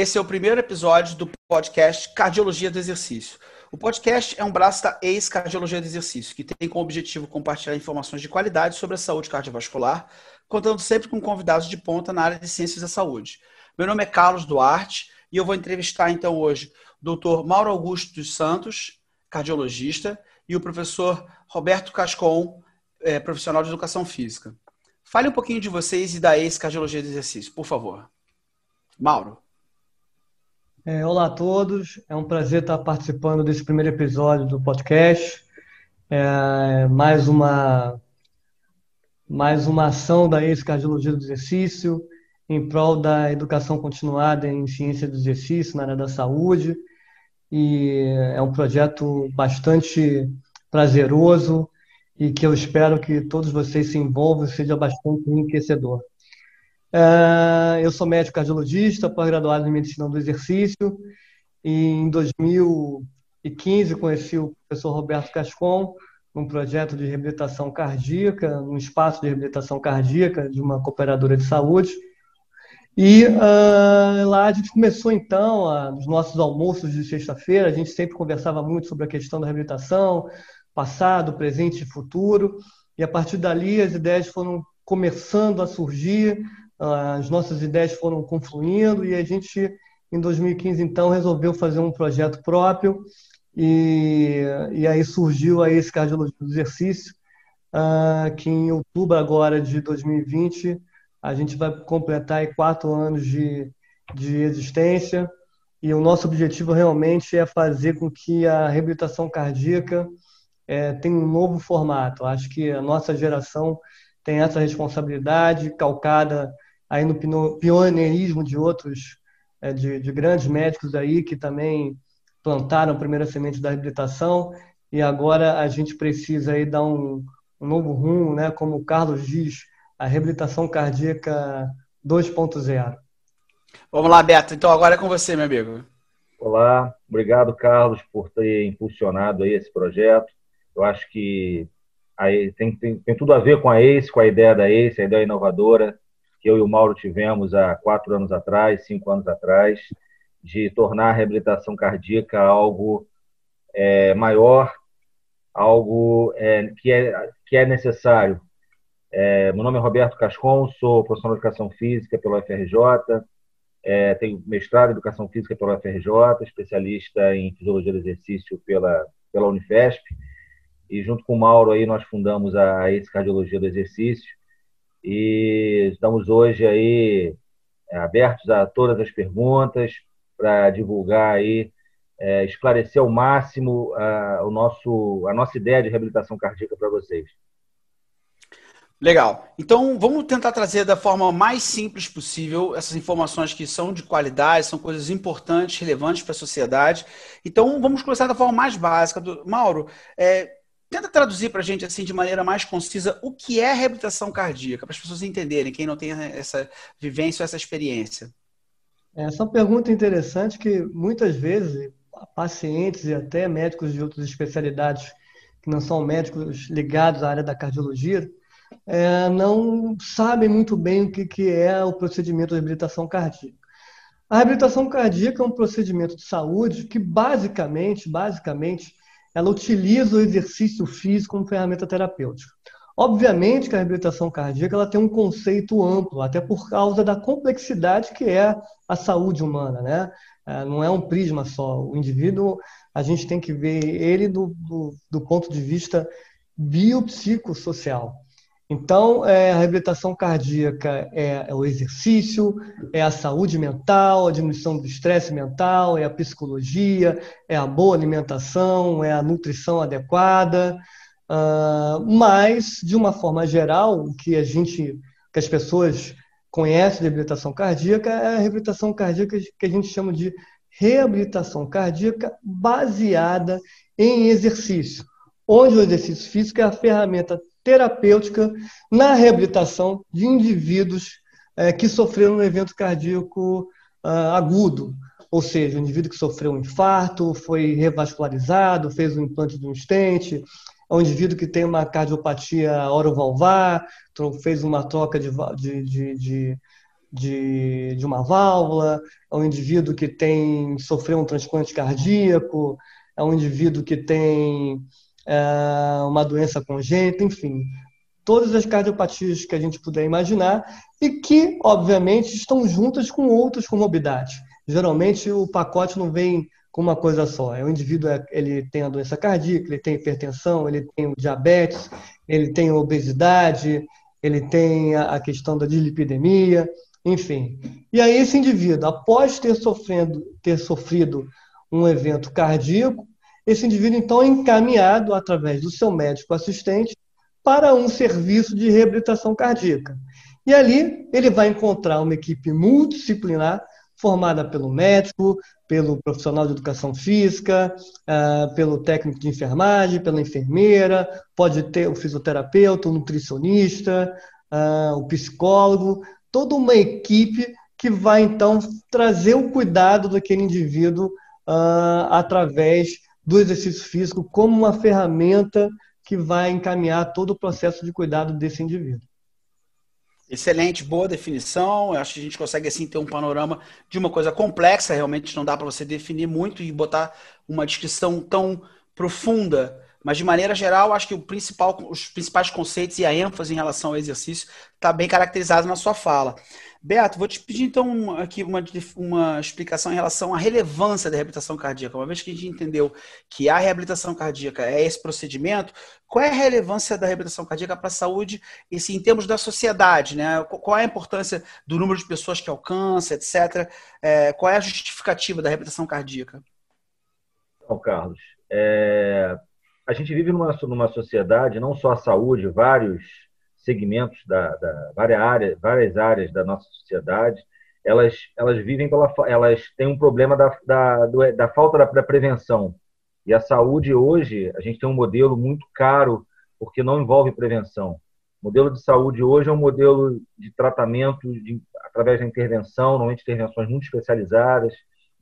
Esse é o primeiro episódio do podcast Cardiologia do Exercício. O podcast é um braço da ex-cardiologia do exercício, que tem como objetivo compartilhar informações de qualidade sobre a saúde cardiovascular, contando sempre com convidados de ponta na área de ciências da saúde. Meu nome é Carlos Duarte e eu vou entrevistar então hoje o Dr. Mauro Augusto dos Santos, cardiologista, e o professor Roberto Cascon, é, profissional de educação física. Fale um pouquinho de vocês e da ex-cardiologia do exercício, por favor. Mauro. É, olá a todos, é um prazer estar participando desse primeiro episódio do podcast. É, mais uma mais uma ação da ex-cardiologia do exercício em prol da educação continuada em ciência do exercício na área da saúde. E é um projeto bastante prazeroso e que eu espero que todos vocês se envolvam e seja bastante enriquecedor. Uh, eu sou médico cardiologista, pós-graduado em medicina do exercício. E em 2015 conheci o professor Roberto Cascon num projeto de reabilitação cardíaca, num espaço de reabilitação cardíaca de uma cooperadora de saúde. E uh, lá a gente começou então, a, nos nossos almoços de sexta-feira, a gente sempre conversava muito sobre a questão da reabilitação, passado, presente e futuro. E a partir dali as ideias foram começando a surgir, as nossas ideias foram confluindo e a gente, em 2015, então, resolveu fazer um projeto próprio e, e aí surgiu aí esse Cardiologia do Exercício, uh, que em outubro agora de 2020 a gente vai completar aí quatro anos de, de existência e o nosso objetivo realmente é fazer com que a reabilitação cardíaca é, tenha um novo formato. Acho que a nossa geração tem essa responsabilidade calcada aí no pioneirismo de outros, é, de, de, grandes médicos aí que também plantaram a primeira semente da reabilitação e agora a gente precisa aí dar um, um novo rumo, né? Como o Carlos diz, a reabilitação cardíaca 2.0. Vamos lá, Beto. Então agora é com você, meu amigo. Olá, obrigado, Carlos, por ter impulsionado aí esse projeto. Eu acho que aí tem, tem, tem tudo a ver com a ACE, com a ideia da ACE, a ideia inovadora que eu e o Mauro tivemos há quatro anos atrás, cinco anos atrás, de tornar a reabilitação cardíaca algo é, maior, algo é, que, é, que é necessário. É, meu nome é Roberto Cascon, sou professor de Educação Física pela UFRJ, é, tenho mestrado em Educação Física pela UFRJ, especialista em Fisiologia do Exercício pela, pela Unifesp, e junto com o Mauro aí nós fundamos a Ex Cardiologia do Exercício, e estamos hoje aí é, abertos a todas as perguntas para divulgar aí, é, esclarecer ao máximo a, o nosso, a nossa ideia de reabilitação cardíaca para vocês. Legal. Então, vamos tentar trazer da forma mais simples possível essas informações que são de qualidade, são coisas importantes, relevantes para a sociedade. Então, vamos começar da forma mais básica. Mauro, é, Tenta traduzir para a gente, assim, de maneira mais concisa, o que é reabilitação cardíaca, para as pessoas entenderem, quem não tem essa vivência ou essa experiência. Essa é uma pergunta interessante que muitas vezes pacientes e até médicos de outras especialidades que não são médicos ligados à área da cardiologia é, não sabem muito bem o que, que é o procedimento de reabilitação cardíaca. A reabilitação cardíaca é um procedimento de saúde que basicamente, basicamente ela utiliza o exercício físico como ferramenta terapêutica. Obviamente que a reabilitação cardíaca ela tem um conceito amplo, até por causa da complexidade que é a saúde humana, né? É, não é um prisma só. O indivíduo, a gente tem que ver ele do, do, do ponto de vista biopsicossocial. Então, é, a reabilitação cardíaca é, é, o exercício, é a saúde mental, a diminuição do estresse mental, é a psicologia, é a boa alimentação, é a nutrição adequada. Uh, mas, de uma forma geral, o que a gente, que as pessoas conhecem de reabilitação cardíaca é a reabilitação cardíaca que a gente chama de reabilitação cardíaca baseada em exercício, onde o exercício físico é a ferramenta terapêutica na reabilitação de indivíduos é, que sofreram um evento cardíaco uh, agudo, ou seja, um indivíduo que sofreu um infarto, foi revascularizado, fez um implante de um estente, é um indivíduo que tem uma cardiopatia orovalvar, fez uma troca de, de, de, de de, uma válvula, é um indivíduo que tem sofreu um transplante cardíaco, é um indivíduo que tem uma doença congênita, enfim, todas as cardiopatias que a gente puder imaginar e que, obviamente, estão juntas com outras comorbidades. Geralmente o pacote não vem com uma coisa só. É o indivíduo é, ele tem a doença cardíaca, ele tem hipertensão, ele tem diabetes, ele tem obesidade, ele tem a questão da dislipidemia, enfim. E aí esse indivíduo, após ter sofrendo, ter sofrido um evento cardíaco, esse indivíduo então é encaminhado através do seu médico assistente para um serviço de reabilitação cardíaca. E ali ele vai encontrar uma equipe multidisciplinar formada pelo médico, pelo profissional de educação física, uh, pelo técnico de enfermagem, pela enfermeira, pode ter o fisioterapeuta, o nutricionista, uh, o psicólogo, toda uma equipe que vai então trazer o cuidado daquele indivíduo uh, através do exercício físico como uma ferramenta que vai encaminhar todo o processo de cuidado desse indivíduo. Excelente, boa definição. Eu acho que a gente consegue assim ter um panorama de uma coisa complexa, realmente não dá para você definir muito e botar uma descrição tão profunda. Mas de maneira geral, acho que principal, os principais conceitos e a ênfase em relação ao exercício está bem caracterizado na sua fala. Beato, vou te pedir então aqui uma, uma explicação em relação à relevância da reabilitação cardíaca. Uma vez que a gente entendeu que a reabilitação cardíaca é esse procedimento, qual é a relevância da reabilitação cardíaca para a saúde, esse, em termos da sociedade? Né? Qual é a importância do número de pessoas que alcança, etc. É, qual é a justificativa da reabilitação cardíaca? Bom, Carlos, é, a gente vive numa, numa sociedade, não só a saúde, vários segmentos da, da várias áreas, várias áreas da nossa sociedade, elas elas vivem pela elas têm um problema da, da, da falta da, da prevenção. E a saúde hoje, a gente tem um modelo muito caro porque não envolve prevenção. O modelo de saúde hoje é um modelo de tratamento de, através da intervenção, normalmente intervenções muito especializadas,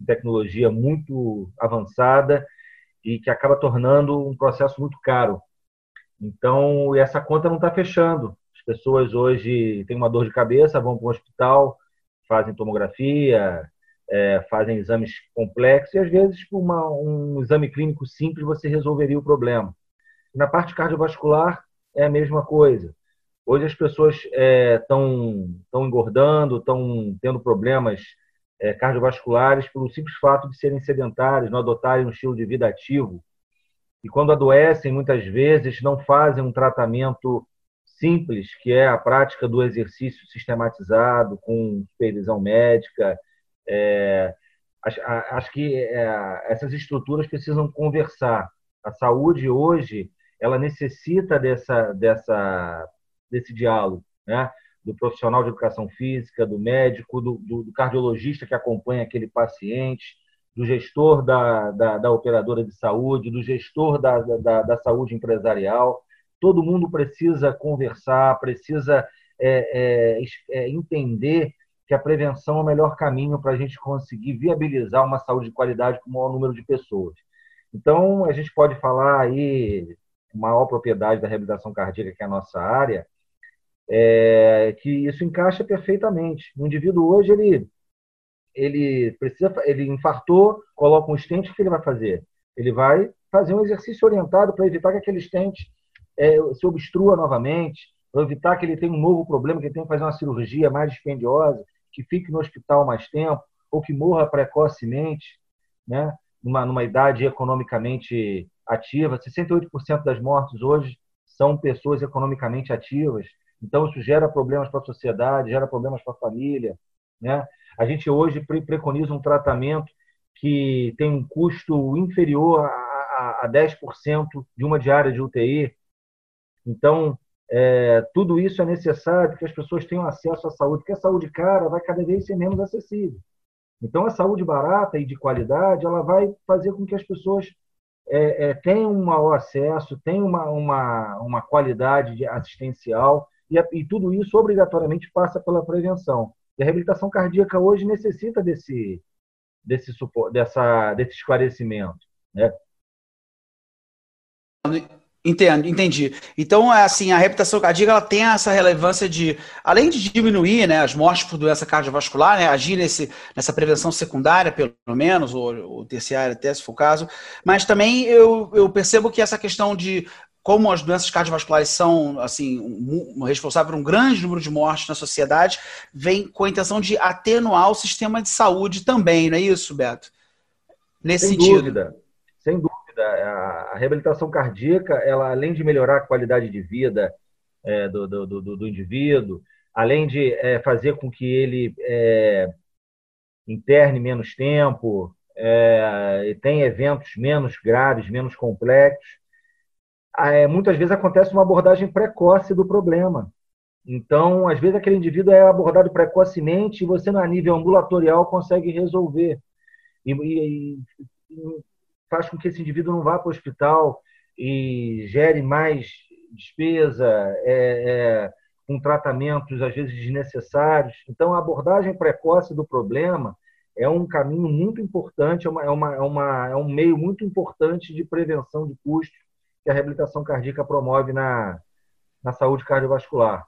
tecnologia muito avançada e que acaba tornando um processo muito caro. Então, essa conta não está fechando. As pessoas hoje têm uma dor de cabeça, vão para o hospital, fazem tomografia, é, fazem exames complexos e, às vezes, por uma, um exame clínico simples, você resolveria o problema. Na parte cardiovascular, é a mesma coisa. Hoje as pessoas estão é, engordando, estão tendo problemas é, cardiovasculares pelo simples fato de serem sedentários, não adotarem um estilo de vida ativo, e quando adoecem, muitas vezes não fazem um tratamento simples, que é a prática do exercício sistematizado, com supervisão médica. É, acho, acho, que é, essas estruturas precisam conversar. A saúde hoje ela necessita dessa, dessa, desse diálogo, né? do profissional de educação física, do médico, do, do, do cardiologista que acompanha aquele paciente, do gestor da, da, da operadora de saúde, do gestor da, da, da, saúde empresarial. Todo mundo precisa conversar, precisa é, é, é, entender que a prevenção é o melhor caminho para a gente conseguir viabilizar uma saúde de qualidade com o maior número de pessoas. Então, a gente pode falar aí, maior propriedade da reabilitação cardíaca, que é a nossa área, é, que isso encaixa perfeitamente. O indivíduo hoje, ele ele precisa, ele infartou, coloca um stent, o que ele vai fazer? Ele vai fazer um exercício orientado para evitar que aquele stent é, se obstrua novamente, para evitar que ele tenha um novo problema, que ele tenha que fazer uma cirurgia mais dispendiosa, que fique no hospital mais tempo, ou que morra precocemente, né? numa, numa idade economicamente ativa. 68% das mortes hoje são pessoas economicamente ativas. Então, isso gera problemas para a sociedade, gera problemas para a família. Né? A gente hoje preconiza um tratamento que tem um custo inferior a, a 10% de uma diária de UTI. Então, é, tudo isso é necessário que as pessoas tenham acesso à saúde, porque a saúde cara vai cada vez ser menos acessível. Então, a saúde barata e de qualidade, ela vai fazer com que as pessoas é, é, tenham um maior acesso, tenham uma, uma, uma qualidade assistencial, e, e tudo isso obrigatoriamente passa pela prevenção. E a reabilitação cardíaca hoje necessita desse, desse, dessa, desse esclarecimento. Né? Entendo, entendi. Então, é assim, a reabilitação cardíaca ela tem essa relevância de, além de diminuir né, as mortes por doença cardiovascular, né, agir nesse, nessa prevenção secundária, pelo menos, ou, ou terciária até, se for o caso, mas também eu, eu percebo que essa questão de como as doenças cardiovasculares são assim um, responsáveis por um grande número de mortes na sociedade, vem com a intenção de atenuar o sistema de saúde também, não é isso, Beto? Nesse Sem sentido. Dúvida. Sem dúvida a, reabilitação cardíaca, ela além de melhorar a qualidade de vida é, do, do, do, do, indivíduo, além de é, fazer com que ele é, interne menos tempo, é, e tenha eventos menos graves, menos complexos, é, muitas vezes acontece uma abordagem precoce do problema. Então, às vezes, aquele indivíduo é abordado precocemente e você, a nível ambulatorial, consegue resolver. E, e, faz com que esse indivíduo não vá para o hospital e gere mais despesa, é, é, com tratamentos às vezes desnecessários. Então, a abordagem precoce do problema é um caminho muito importante, é, uma, é, uma, é, é um meio muito importante de prevenção de custos que a reabilitação cardíaca promove na, na saúde cardiovascular.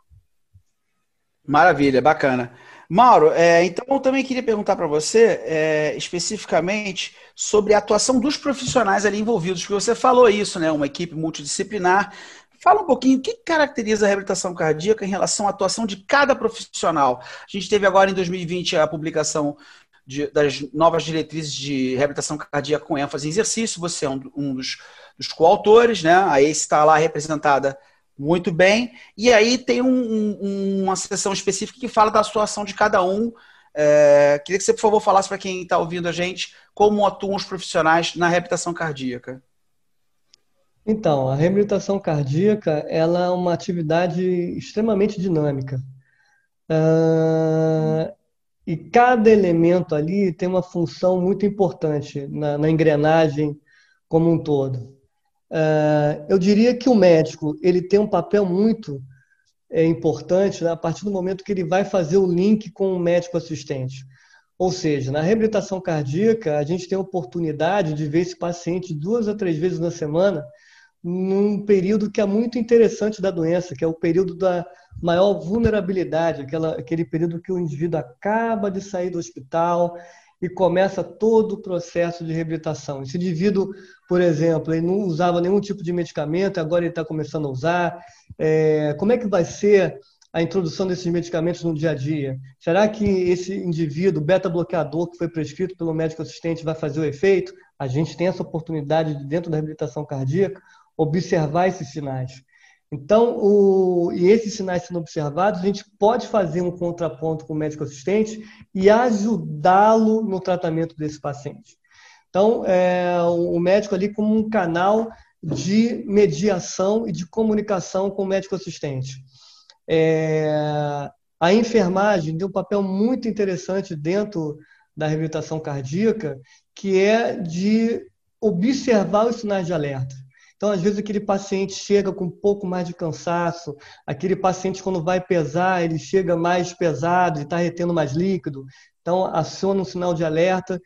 Maravilha, bacana. Mauro, é, então eu também queria perguntar para você é, especificamente sobre a atuação dos profissionais ali envolvidos, porque você falou isso, né? Uma equipe multidisciplinar. Fala um pouquinho o que caracteriza a reabilitação cardíaca em relação à atuação de cada profissional. A gente teve agora em 2020 a publicação de, das novas diretrizes de reabilitação cardíaca com ênfase em exercício. Você é um, um dos, dos coautores, né? A ACE está lá representada muito bem. E aí tem um, um, uma sessão específica que fala da situação de cada um. É, queria que você, por favor, falasse para quem está ouvindo a gente como atuam os profissionais na reabilitação cardíaca. Então, a reabilitação cardíaca ela é uma atividade extremamente dinâmica. Uh, e cada elemento ali tem uma função muito importante na, na engrenagem como um todo. Uh, eu diria que o médico ele tem um papel muito é, importante né, a partir do momento que ele vai fazer o link com o médico assistente. Ou seja, na reabilitação cardíaca, a gente tem a oportunidade de ver esse paciente duas a três vezes na semana, num período que é muito interessante da doença, que é o período da maior vulnerabilidade, aquela, aquele período que o indivíduo acaba de sair do hospital, e começa todo o processo de reabilitação. Esse indivíduo, por exemplo, ele não usava nenhum tipo de medicamento, agora ele está começando a usar. É, como é que vai ser a introdução desses medicamentos no dia a dia? Será que esse indivíduo, beta-bloqueador que foi prescrito pelo médico assistente, vai fazer o efeito? A gente tem essa oportunidade, dentro da reabilitação cardíaca, observar esses sinais. Então, o, e esses sinais sendo observados, a gente pode fazer um contraponto com o médico assistente e ajudá-lo no tratamento desse paciente. Então, é, o médico ali como um canal de mediação e de comunicação com o médico assistente. É, a enfermagem tem um papel muito interessante dentro da reabilitação cardíaca, que é de observar os sinais de alerta. Então, às vezes, aquele paciente chega com um pouco mais de cansaço, aquele paciente, quando vai pesar, ele chega mais pesado e está retendo mais líquido. Então, aciona um sinal de alerta,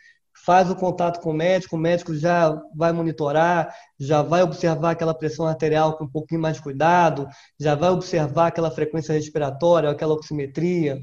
faz o contato com o médico, o médico já vai monitorar, já vai observar aquela pressão arterial com um pouquinho mais de cuidado, já vai observar aquela frequência respiratória, aquela oximetria.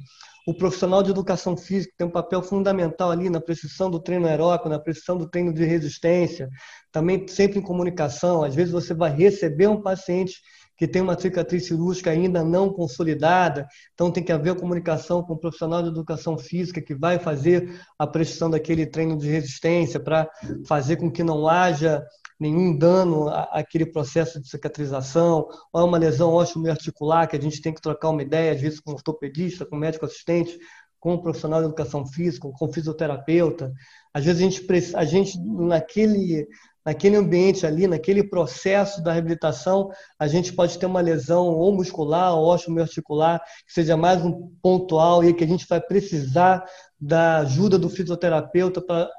O profissional de educação física tem um papel fundamental ali na precisão do treino aeróbico, na precisão do treino de resistência, também sempre em comunicação. Às vezes você vai receber um paciente que tem uma cicatriz cirúrgica ainda não consolidada, então tem que haver comunicação com o profissional de educação física que vai fazer a precisão daquele treino de resistência para fazer com que não haja nenhum dano àquele processo de cicatrização, ou é uma lesão osteoarticular que a gente tem que trocar uma ideia, às vezes com ortopedista, com médico assistente, com o profissional de educação física, com o fisioterapeuta. Às vezes a gente, a gente naquele, naquele ambiente ali, naquele processo da reabilitação, a gente pode ter uma lesão ou muscular ou osteoarticular que seja mais um pontual e que a gente vai precisar da ajuda do fisioterapeuta para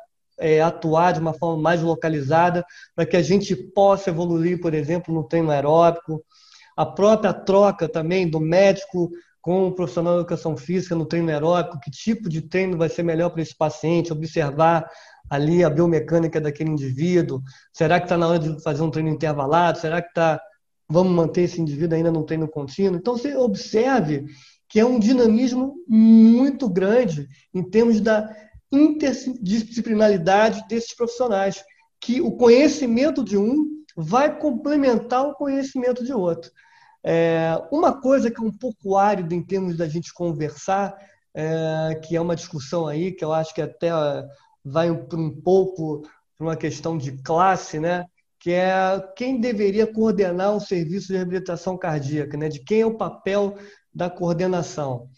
é, atuar de uma forma mais localizada, para que a gente possa evoluir, por exemplo, no treino aeróbico. A própria troca também do médico com o profissional de educação física no treino aeróbico, que tipo de treino vai ser melhor para esse paciente, observar ali a biomecânica daquele indivíduo. Será que está na hora de fazer um treino intervalado? Será que está vamos manter esse indivíduo ainda no treino contínuo. Então, você observe que é um dinamismo muito grande em termos da interdisciplinaridade desses profissionais, que o conhecimento de um vai complementar o conhecimento de outro. É, uma coisa que é um pouco árido em termos da gente conversar, é, que é uma discussão aí, que eu acho que até vai para um pouco para uma questão de classe, né? que é quem deveria coordenar o serviço de reabilitação cardíaca, né? de quem é o papel da coordenação.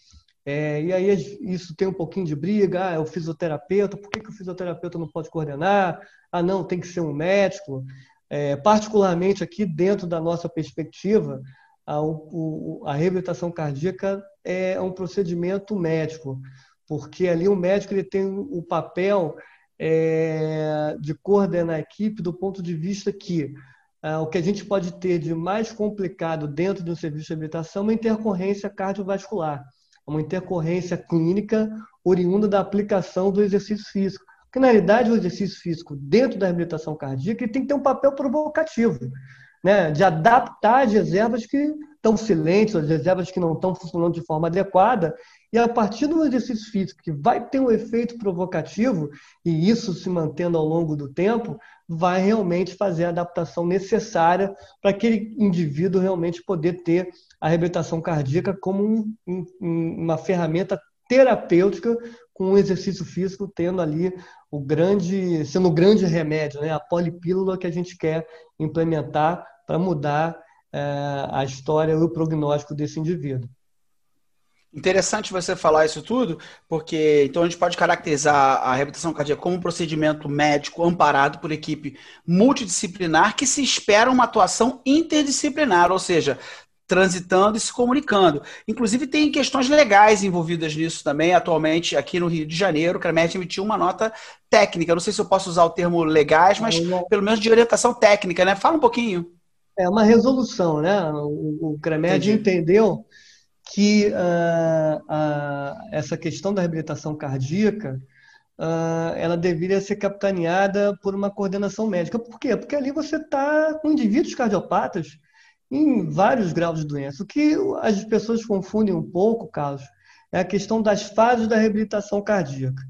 É, e aí isso tem um pouquinho de briga, ah, é o fisioterapeuta, por que, que o fisioterapeuta não pode coordenar? Ah, não, tem que ser um médico. É, particularmente aqui dentro da nossa perspectiva, a, o, a reabilitação cardíaca é um procedimento médico, porque ali o médico ele tem o papel é, de coordenar a equipe do ponto de vista que é, o que a gente pode ter de mais complicado dentro do serviço de habilitação é uma intercorrência cardiovascular, uma intercorrência clínica oriunda da aplicação do exercício físico. Porque, na realidade, o exercício físico dentro da reabilitação cardíaca tem que ter um papel provocativo, né? de adaptar as reservas que estão silentes, as reservas que não estão funcionando de forma adequada, e a partir do exercício físico, que vai ter um efeito provocativo, e isso se mantendo ao longo do tempo, vai realmente fazer a adaptação necessária para aquele indivíduo realmente poder ter a reabilitação cardíaca como um, um, uma ferramenta terapêutica com o exercício físico tendo ali o grande, sendo o grande remédio, né? a polipílula que a gente quer implementar para mudar é, a história e o prognóstico desse indivíduo. Interessante você falar isso tudo, porque então a gente pode caracterizar a reabilitação cardíaca como um procedimento médico amparado por equipe multidisciplinar que se espera uma atuação interdisciplinar, ou seja, transitando e se comunicando. Inclusive, tem questões legais envolvidas nisso também. Atualmente, aqui no Rio de Janeiro, o CREMET emitiu uma nota técnica. Não sei se eu posso usar o termo legais, mas pelo menos de orientação técnica, né? Fala um pouquinho. É uma resolução, né? O, o CREMED entendeu que uh, uh, essa questão da reabilitação cardíaca uh, ela deveria ser capitaneada por uma coordenação médica. Por quê? Porque ali você está com indivíduos cardiopatas em vários graus de doença. O que as pessoas confundem um pouco, Carlos, é a questão das fases da reabilitação cardíaca.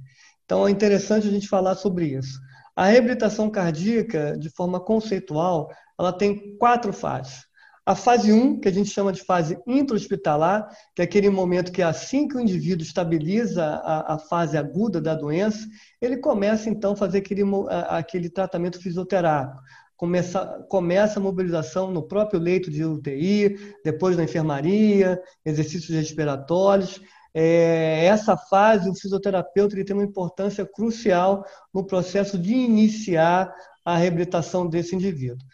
Então é interessante a gente falar sobre isso. A reabilitação cardíaca, de forma conceitual, ela tem quatro fases. A fase 1, que a gente chama de fase intra-hospitalar, que é aquele momento que assim que o indivíduo estabiliza a, a fase aguda da doença, ele começa então a fazer aquele, aquele tratamento fisioterápico. Começa, começa a mobilização no próprio leito de UTI, depois na enfermaria, exercícios respiratórios. É, essa fase, o fisioterapeuta ele tem uma importância crucial no processo de iniciar a reabilitação desse indivíduo.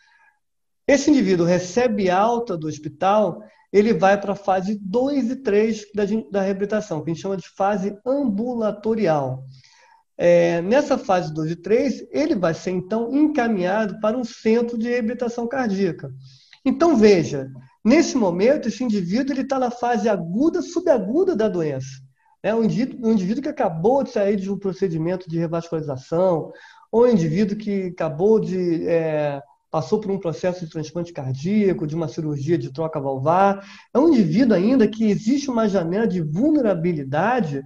Esse indivíduo recebe alta do hospital, ele vai para a fase 2 e 3 da, da reabilitação, que a gente chama de fase ambulatorial. É, nessa fase 2 e 3, ele vai ser então encaminhado para um centro de reabilitação cardíaca. Então veja, nesse momento, esse indivíduo está na fase aguda, subaguda da doença. É um indivíduo, um indivíduo que acabou de sair de um procedimento de revascularização, ou um indivíduo que acabou de é, passou por um processo de transplante cardíaco, de uma cirurgia de troca valvar. É um indivíduo ainda que existe uma janela de vulnerabilidade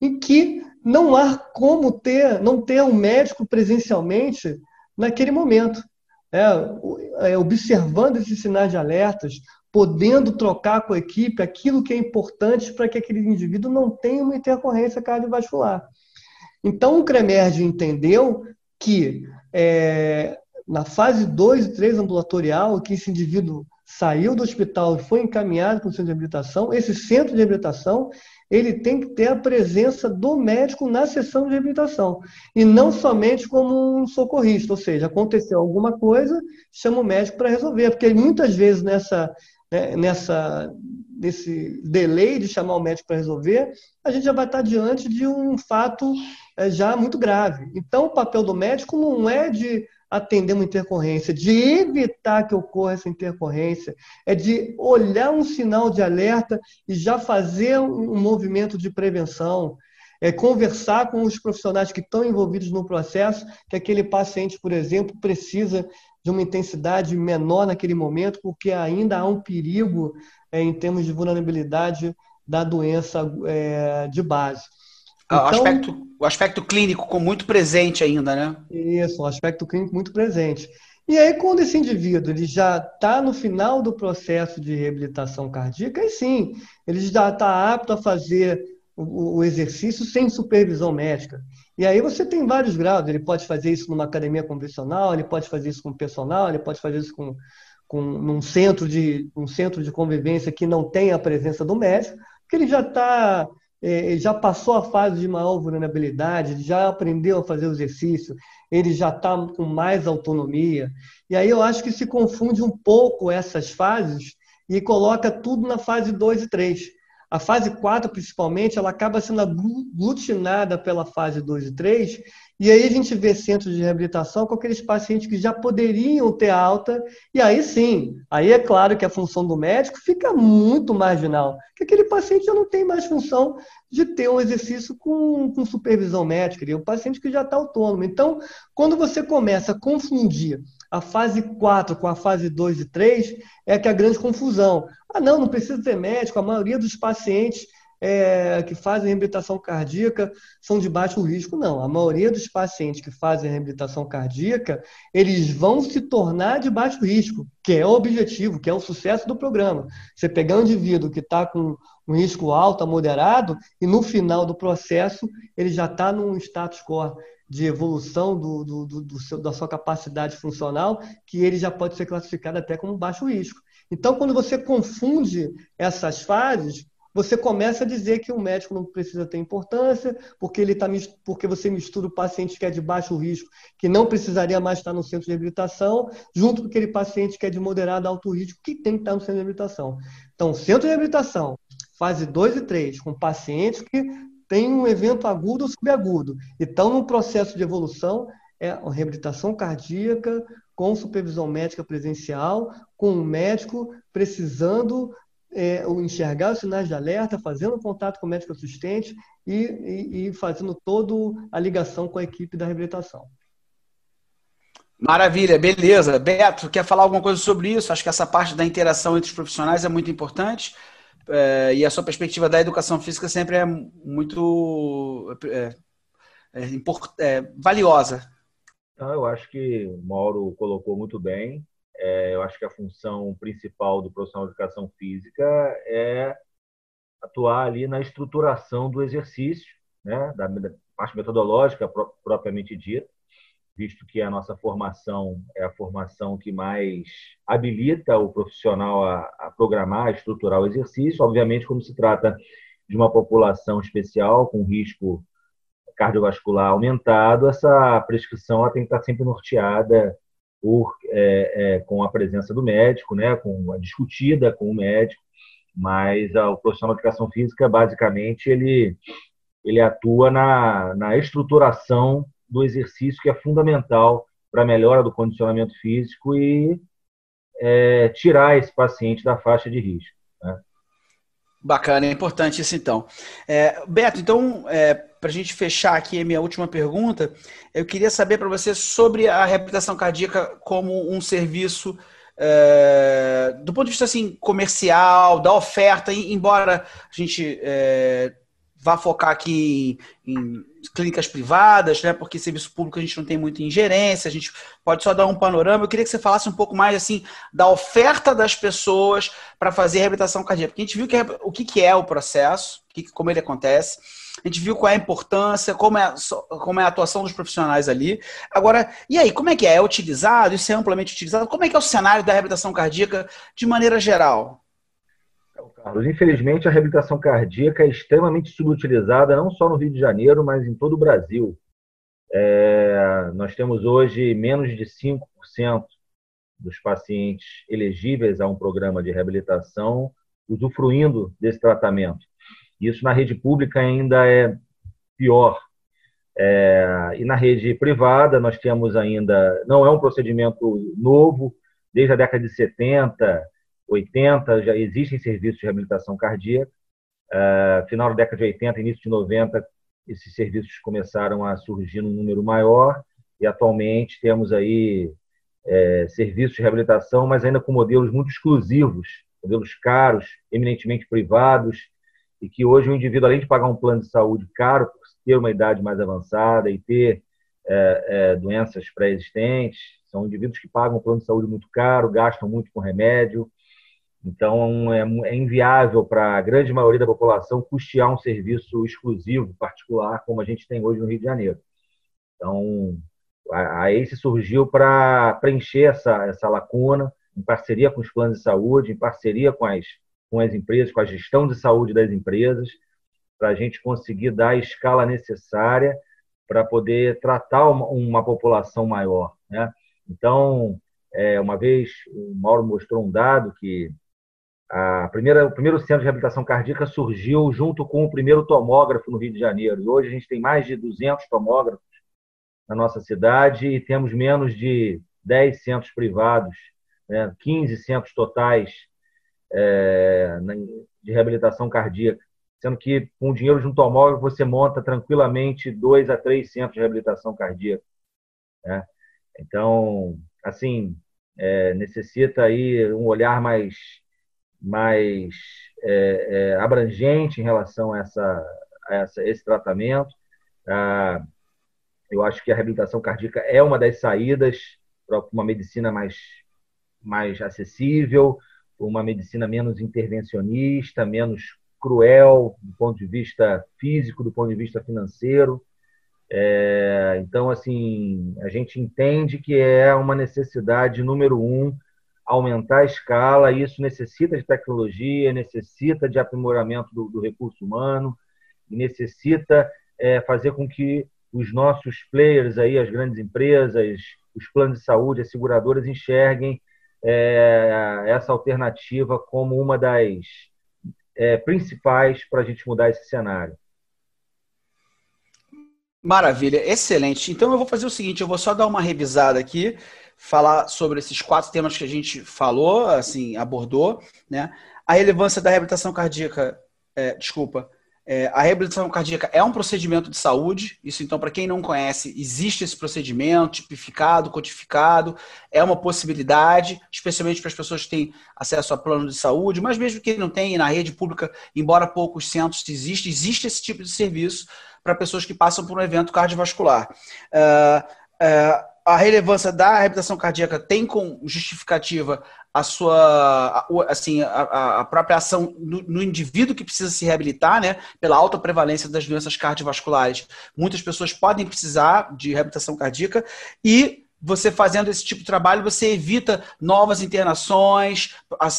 em que não há como ter, não ter um médico presencialmente naquele momento. É, é, observando esses sinais de alertas, podendo trocar com a equipe aquilo que é importante para que aquele indivíduo não tenha uma intercorrência cardiovascular. Então, o CREMERG entendeu que é, na fase 2 e 3 ambulatorial, que esse indivíduo saiu do hospital e foi encaminhado para o centro de reabilitação, esse centro de reabilitação ele tem que ter a presença do médico na sessão de reabilitação e não somente como um socorrista, ou seja, aconteceu alguma coisa, chama o médico para resolver, porque muitas vezes nessa né, nessa nesse delay de chamar o médico para resolver, a gente já vai estar diante de um fato é, já muito grave. Então, o papel do médico não é de atender uma intercorrência, de evitar que ocorra essa intercorrência, é de olhar um sinal de alerta e já fazer um movimento de prevenção, é conversar com os profissionais que estão envolvidos no processo, que aquele paciente, por exemplo, precisa de uma intensidade menor naquele momento, porque ainda há um perigo é, em termos de vulnerabilidade da doença é, de base. Então, o, aspecto, o aspecto clínico com muito presente ainda, né? Isso, o aspecto clínico muito presente. E aí, quando esse indivíduo ele já está no final do processo de reabilitação cardíaca, aí sim, ele já está apto a fazer o, o exercício sem supervisão médica. E aí você tem vários graus. Ele pode fazer isso numa academia convencional, ele pode fazer isso com personal, ele pode fazer isso com, com num centro de um centro de convivência que não tem a presença do médico, porque ele já está é, já passou a fase de maior vulnerabilidade, já aprendeu a fazer o exercício, ele já está com mais autonomia. E aí eu acho que se confunde um pouco essas fases e coloca tudo na fase 2 e 3. A fase 4, principalmente, ela acaba sendo aglutinada pela fase 2 e 3, e aí a gente vê centros de reabilitação com aqueles pacientes que já poderiam ter alta, e aí sim, aí é claro que a função do médico fica muito marginal, que aquele paciente já não tem mais função de ter um exercício com, com supervisão médica, ele é um paciente que já está autônomo. Então, quando você começa a confundir a fase 4 com a fase 2 e 3 é que a grande confusão. Ah, não, não precisa ter médico, a maioria dos pacientes é, que fazem reabilitação cardíaca são de baixo risco. Não, a maioria dos pacientes que fazem reabilitação cardíaca, eles vão se tornar de baixo risco, que é o objetivo, que é o sucesso do programa. Você pegar um indivíduo que está com um risco alto moderado e no final do processo ele já está num status quo de evolução do, do, do, do seu, da sua capacidade funcional, que ele já pode ser classificado até como baixo risco. Então, quando você confunde essas fases, você começa a dizer que o médico não precisa ter importância, porque ele tá, porque você mistura o paciente que é de baixo risco, que não precisaria mais estar no centro de reabilitação, junto com aquele paciente que é de moderado alto risco, que tem que estar no centro de reabilitação. Então, centro de reabilitação, fase 2 e 3, com pacientes que tem um evento agudo ou subagudo. Então, no processo de evolução, é a reabilitação cardíaca com supervisão médica presencial, com o médico precisando é, enxergar os sinais de alerta, fazendo contato com o médico assistente e, e, e fazendo toda a ligação com a equipe da reabilitação. Maravilha, beleza. Beto, quer falar alguma coisa sobre isso? Acho que essa parte da interação entre os profissionais é muito importante é, e a sua perspectiva da educação física sempre é muito é, é, é valiosa. Não, eu acho que o Mauro colocou muito bem. É, eu acho que a função principal do profissional de educação física é atuar ali na estruturação do exercício, né, da, parte metodológica propriamente dita, visto que a nossa formação é a formação que mais habilita o profissional a, a programar, a estruturar o exercício. Obviamente, como se trata de uma população especial com risco cardiovascular aumentado, essa prescrição tem que estar sempre norteada por, é, é, com a presença do médico, né, com a discutida com o médico, mas a, o profissional de educação física, basicamente, ele, ele atua na, na estruturação do exercício que é fundamental para a melhora do condicionamento físico e é, tirar esse paciente da faixa de risco. Né? Bacana, é importante isso então. É, Beto, então, é, para a gente fechar aqui a minha última pergunta, eu queria saber para você sobre a reabilitação cardíaca como um serviço é, do ponto de vista assim, comercial, da oferta, embora a gente é, vá focar aqui em, em, clínicas privadas, né? Porque serviço público a gente não tem muita ingerência, a gente pode só dar um panorama. Eu queria que você falasse um pouco mais assim da oferta das pessoas para fazer reabilitação cardíaca. Porque a gente viu que, o que, que é o processo, como ele acontece. A gente viu qual é a importância, como é, como é a atuação dos profissionais ali. Agora, e aí, como é que é? É utilizado? Isso é amplamente utilizado? Como é que é o cenário da reabilitação cardíaca de maneira geral? Infelizmente, a reabilitação cardíaca é extremamente subutilizada, não só no Rio de Janeiro, mas em todo o Brasil. É, nós temos hoje menos de 5% dos pacientes elegíveis a um programa de reabilitação usufruindo desse tratamento. Isso na rede pública ainda é pior. É, e na rede privada, nós temos ainda, não é um procedimento novo, desde a década de 70, 80 já existem serviços de reabilitação cardíaca. Uh, final da década de 80, início de 90, esses serviços começaram a surgir num número maior e atualmente temos aí é, serviços de reabilitação, mas ainda com modelos muito exclusivos, modelos caros, eminentemente privados, e que hoje o indivíduo, além de pagar um plano de saúde caro, por ter uma idade mais avançada e ter é, é, doenças pré-existentes, são indivíduos que pagam um plano de saúde muito caro, gastam muito com remédio, então é, é inviável para a grande maioria da população custear um serviço exclusivo, particular, como a gente tem hoje no Rio de Janeiro. Então, a ACE surgiu para preencher essa, essa lacuna, em parceria com os planos de saúde, em parceria com as, com as empresas, com a gestão de saúde das empresas, para a gente conseguir dar a escala necessária para poder tratar uma, uma, população maior. Né? Então, é, uma vez o Mauro mostrou um dado que a primeira, o primeiro centro de reabilitação cardíaca surgiu junto com o primeiro tomógrafo no Rio de Janeiro. E hoje a gente tem mais de 200 tomógrafos na nossa cidade e temos menos de 10 centros privados, né, 15 centros totais é, de reabilitação cardíaca, sendo que com o dinheiro de um tomógrafo você monta tranquilamente dois a três centros de reabilitação cardíaca. Né? Então, assim, é, necessita aí um olhar mais, mais é, é abrangente em relação a, essa, a essa, esse tratamento. Ah, eu acho que a reabilitação cardíaca é uma das saídas para uma medicina mais, mais acessível, uma medicina menos intervencionista, menos cruel do ponto de vista físico, do ponto de vista financeiro. É, então, assim, a gente entende que é uma necessidade número um aumentar a escala. Isso necessita de tecnologia, necessita de aprimoramento do, do recurso humano, necessita é, fazer com que os nossos players aí, as grandes empresas, os planos de saúde, as seguradoras enxerguem é, essa alternativa como uma das é, principais para a gente mudar esse cenário. Maravilha, excelente. Então eu vou fazer o seguinte, eu vou só dar uma revisada aqui, falar sobre esses quatro temas que a gente falou, assim, abordou, né? A relevância da reabilitação cardíaca, é, desculpa, é, a reabilitação cardíaca é um procedimento de saúde, isso então, para quem não conhece, existe esse procedimento tipificado, codificado, é uma possibilidade, especialmente para as pessoas que têm acesso a plano de saúde, mas mesmo quem não tem, na rede pública, embora poucos centros existe, existe esse tipo de serviço para pessoas que passam por um evento cardiovascular. Uh, uh, a relevância da reabilitação cardíaca tem com justificativa a sua assim a, a própria ação no, no, indivíduo que precisa se reabilitar, né? Pela alta prevalência das doenças cardiovasculares, muitas pessoas podem precisar de reabilitação cardíaca e você fazendo esse tipo de trabalho, você evita novas internações,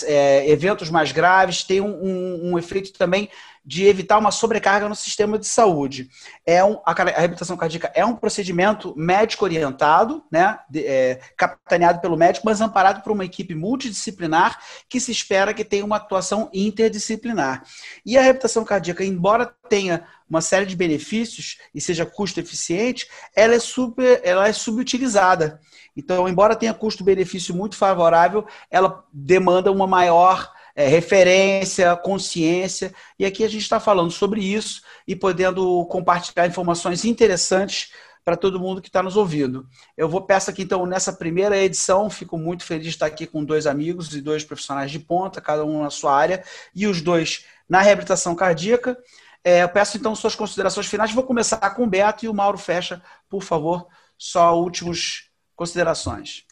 é, eventos mais graves, tem um, um, um efeito também de evitar uma sobrecarga no sistema de saúde. É um, a, a reabilitação cardíaca é um procedimento médico orientado, né, de, é, capitaneado pelo médico, mas amparado por uma equipe multidisciplinar que se espera que tenha uma atuação interdisciplinar. E a reabilitação cardíaca, embora tenha uma série de benefícios e seja custo eficiente, ela é super, ela é subutilizada. Então, embora tenha custo-benefício muito favorável, ela demanda uma maior é, referência, consciência. E aqui a gente está falando sobre isso e podendo compartilhar informações interessantes para todo mundo que está nos ouvindo. Eu vou peço aqui, então, nessa primeira edição, fico muito feliz de estar aqui com dois amigos e dois profissionais de ponta, cada um na sua área, e os dois na reabilitação cardíaca. É, eu peço, então, suas considerações finais. Vou começar com o Beto e o Mauro fecha, por favor, só últimas considerações.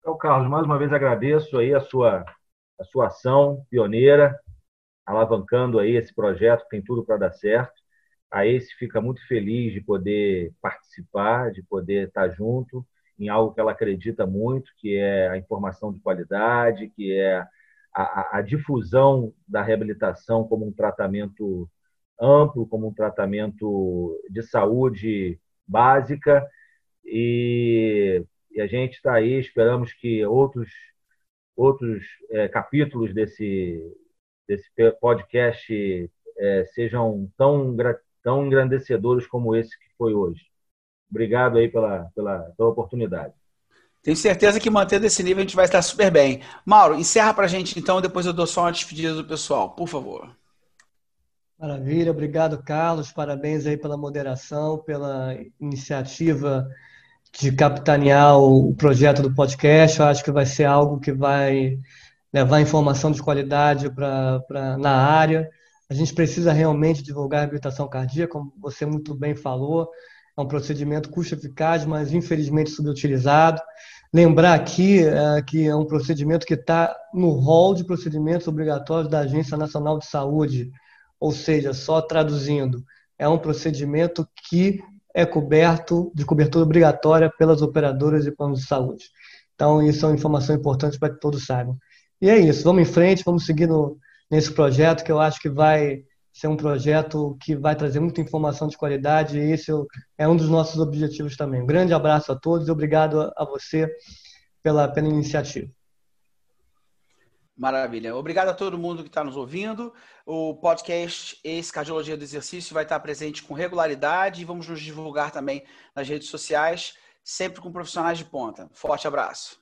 Então, Carlos, mais uma vez agradeço aí a sua a sua ação pioneira, alavancando aí esse projeto que tem tudo para dar certo. A ACE fica muito feliz de poder participar, de poder estar junto em algo que ela acredita muito, que é a informação de qualidade, que é a, a, a difusão da reabilitação como um tratamento amplo, como um tratamento de saúde básica. E, e a gente está aí, esperamos que outros outros é, capítulos desse, desse podcast é, sejam tão, tão engrandecedores como esse que foi hoje. Obrigado aí pela, pela, pela oportunidade. Tenho certeza que mantendo esse nível a gente vai estar super bem. Mauro, encerra para a gente então, depois eu dou só uma despedida do pessoal, por favor. Maravilha, obrigado Carlos, parabéns aí pela moderação, pela iniciativa de capitanear o projeto do podcast. Eu acho que vai ser algo que vai levar informação de qualidade pra, pra, na área. A gente precisa realmente divulgar a reabilitação cardíaca, como você muito bem falou. É um procedimento custo-eficaz, mas infelizmente subutilizado. Lembrar aqui é, que é um procedimento que está no rol de procedimentos obrigatórios da Agência Nacional de Saúde, ou seja, só traduzindo, é um procedimento que é coberto de cobertura obrigatória pelas operadoras de planos de saúde. Então, isso é uma informação importante para que todos saibam. E é isso, vamos em frente, vamos seguir no, nesse projeto que eu acho que vai ser um projeto que vai trazer muita informação de qualidade e esse é um dos nossos objetivos também. Um grande abraço a todos e obrigado a você pela, pela iniciativa. Maravilha. Obrigado a todo mundo que está nos ouvindo. O podcast Ex-Cardiologia do Exercício vai estar presente com regularidade e vamos nos divulgar também nas redes sociais, sempre com profissionais de ponta. Forte abraço.